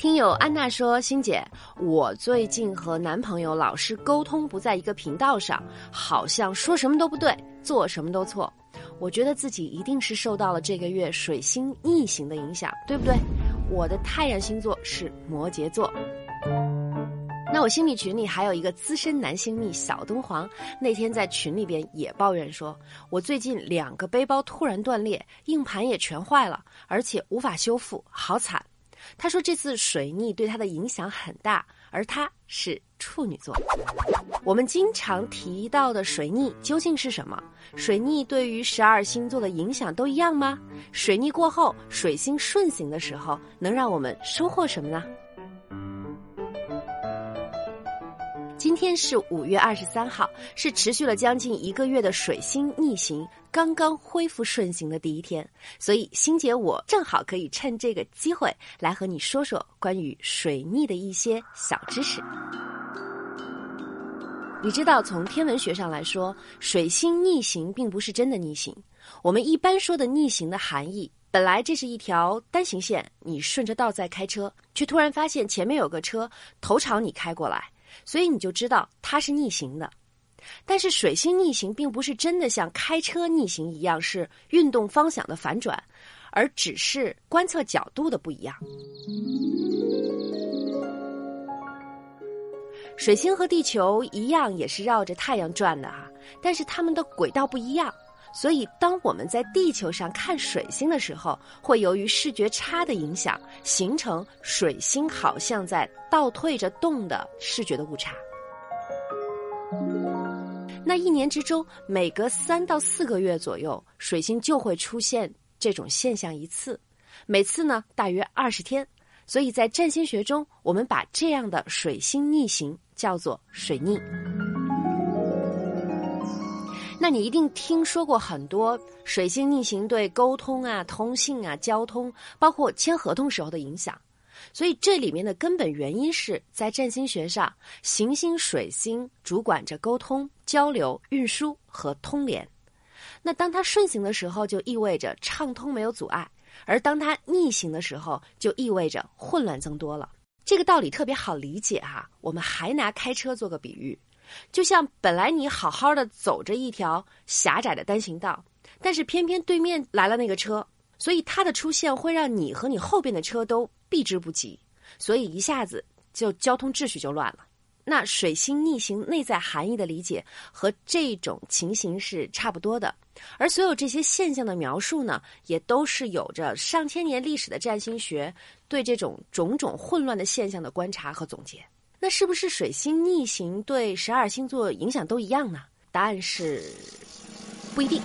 听友安娜说：“欣姐，我最近和男朋友老是沟通不在一个频道上，好像说什么都不对，做什么都错。我觉得自己一定是受到了这个月水星逆行的影响，对不对？我的太阳星座是摩羯座。那我心理群里还有一个资深男星蜜小敦煌，那天在群里边也抱怨说，我最近两个背包突然断裂，硬盘也全坏了，而且无法修复，好惨。”他说：“这次水逆对他的影响很大，而他是处女座。我们经常提到的水逆究竟是什么？水逆对于十二星座的影响都一样吗？水逆过后，水星顺行的时候，能让我们收获什么呢？”天是五月二十三号，是持续了将近一个月的水星逆行刚刚恢复顺行的第一天，所以星姐我正好可以趁这个机会来和你说说关于水逆的一些小知识。你知道，从天文学上来说，水星逆行并不是真的逆行。我们一般说的逆行的含义，本来这是一条单行线，你顺着道在开车，却突然发现前面有个车头朝你开过来。所以你就知道它是逆行的，但是水星逆行并不是真的像开车逆行一样是运动方向的反转，而只是观测角度的不一样。水星和地球一样也是绕着太阳转的哈，但是它们的轨道不一样。所以，当我们在地球上看水星的时候，会由于视觉差的影响，形成水星好像在倒退着动的视觉的误差。那一年之中，每隔三到四个月左右，水星就会出现这种现象一次，每次呢大约二十天。所以在占星学中，我们把这样的水星逆行叫做水逆。那你一定听说过很多水星逆行对沟通啊、通信啊、交通，包括签合同时候的影响。所以这里面的根本原因是在占星学上，行星水星主管着沟通、交流、运输和通联。那当它顺行的时候，就意味着畅通没有阻碍；而当它逆行的时候，就意味着混乱增多了。这个道理特别好理解哈。我们还拿开车做个比喻。就像本来你好好的走着一条狭窄的单行道，但是偏偏对面来了那个车，所以它的出现会让你和你后边的车都避之不及，所以一下子就交通秩序就乱了。那水星逆行内在含义的理解和这种情形是差不多的，而所有这些现象的描述呢，也都是有着上千年历史的占星学对这种种种混乱的现象的观察和总结。那是不是水星逆行对十二星座影响都一样呢？答案是不一定，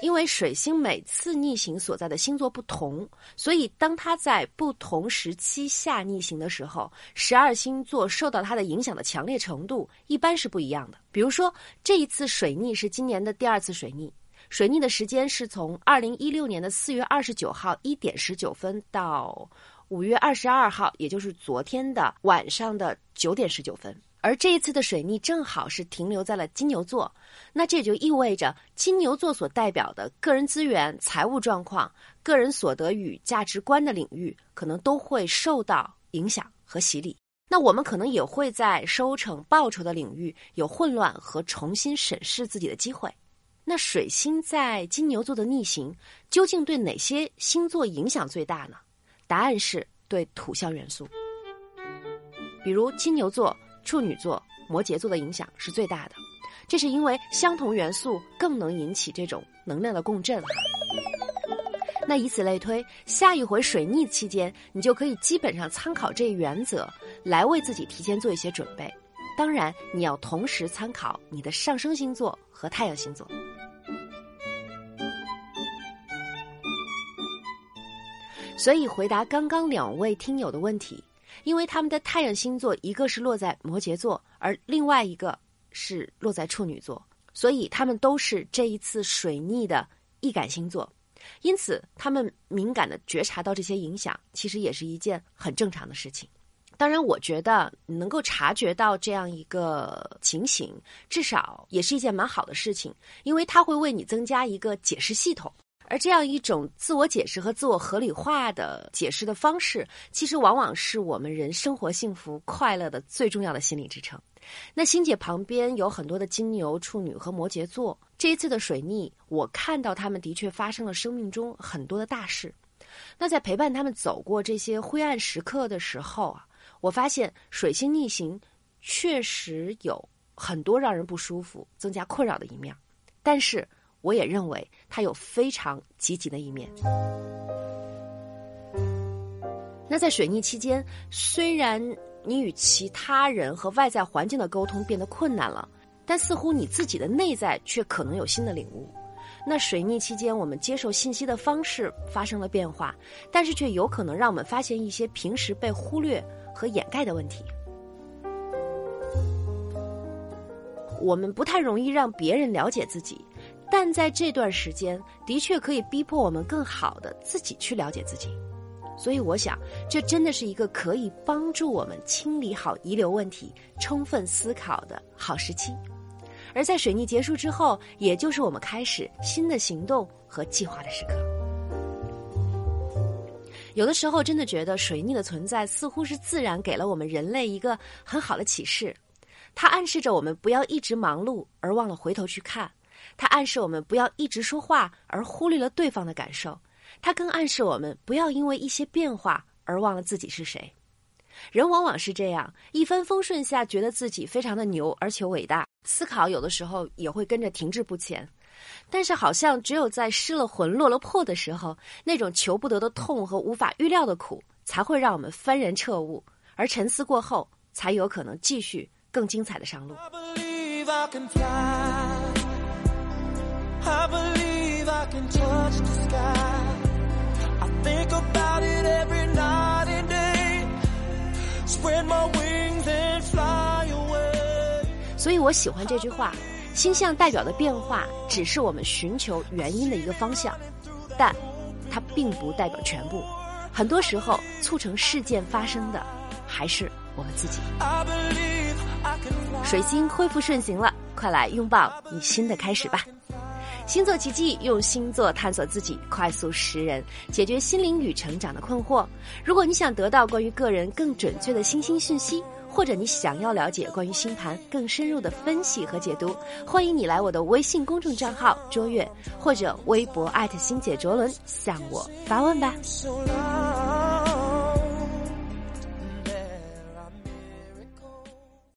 因为水星每次逆行所在的星座不同，所以当它在不同时期下逆行的时候，十二星座受到它的影响的强烈程度一般是不一样的。比如说，这一次水逆是今年的第二次水逆，水逆的时间是从二零一六年的四月二十九号一点十九分到。五月二十二号，也就是昨天的晚上的九点十九分，而这一次的水逆正好是停留在了金牛座，那这也就意味着金牛座所代表的个人资源、财务状况、个人所得与价值观的领域，可能都会受到影响和洗礼。那我们可能也会在收成、报酬的领域有混乱和重新审视自己的机会。那水星在金牛座的逆行，究竟对哪些星座影响最大呢？答案是对土象元素，比如金牛座、处女座、摩羯座的影响是最大的，这是因为相同元素更能引起这种能量的共振哈。那以此类推，下一回水逆期间，你就可以基本上参考这一原则来为自己提前做一些准备。当然，你要同时参考你的上升星座和太阳星座。所以回答刚刚两位听友的问题，因为他们的太阳星座一个是落在摩羯座，而另外一个是落在处女座，所以他们都是这一次水逆的易感星座，因此他们敏感的觉察到这些影响，其实也是一件很正常的事情。当然，我觉得能够察觉到这样一个情形，至少也是一件蛮好的事情，因为它会为你增加一个解释系统。而这样一种自我解释和自我合理化的解释的方式，其实往往是我们人生活幸福快乐的最重要的心理支撑。那星姐旁边有很多的金牛、处女和摩羯座，这一次的水逆，我看到他们的确发生了生命中很多的大事。那在陪伴他们走过这些灰暗时刻的时候啊。我发现水星逆行确实有很多让人不舒服、增加困扰的一面，但是我也认为他有非常积极的一面。那在水逆期间，虽然你与其他人和外在环境的沟通变得困难了，但似乎你自己的内在却可能有新的领悟。那水逆期间，我们接受信息的方式发生了变化，但是却有可能让我们发现一些平时被忽略。和掩盖的问题，我们不太容易让别人了解自己，但在这段时间的确可以逼迫我们更好的自己去了解自己。所以，我想这真的是一个可以帮助我们清理好遗留问题、充分思考的好时期。而在水逆结束之后，也就是我们开始新的行动和计划的时刻。有的时候，真的觉得水逆的存在似乎是自然给了我们人类一个很好的启示。它暗示着我们不要一直忙碌而忘了回头去看；它暗示我们不要一直说话而忽略了对方的感受；它更暗示我们不要因为一些变化而忘了自己是谁。人往往是这样，一帆风顺下，觉得自己非常的牛而且伟大，思考有的时候也会跟着停滞不前。但是，好像只有在失了魂、落了魄的时候，那种求不得的痛和无法预料的苦，才会让我们幡然彻悟。而沉思过后，才有可能继续更精彩的上路。所以我喜欢这句话。星象代表的变化只是我们寻求原因的一个方向，但它并不代表全部。很多时候，促成事件发生的还是我们自己。水星恢复顺行了，快来拥抱你新的开始吧！星座奇迹，用星座探索自己，快速识人，解决心灵与成长的困惑。如果你想得到关于个人更准确的星星讯息。或者你想要了解关于星盘更深入的分析和解读，欢迎你来我的微信公众账号“卓越”或者微博艾特星姐卓伦向我发问吧。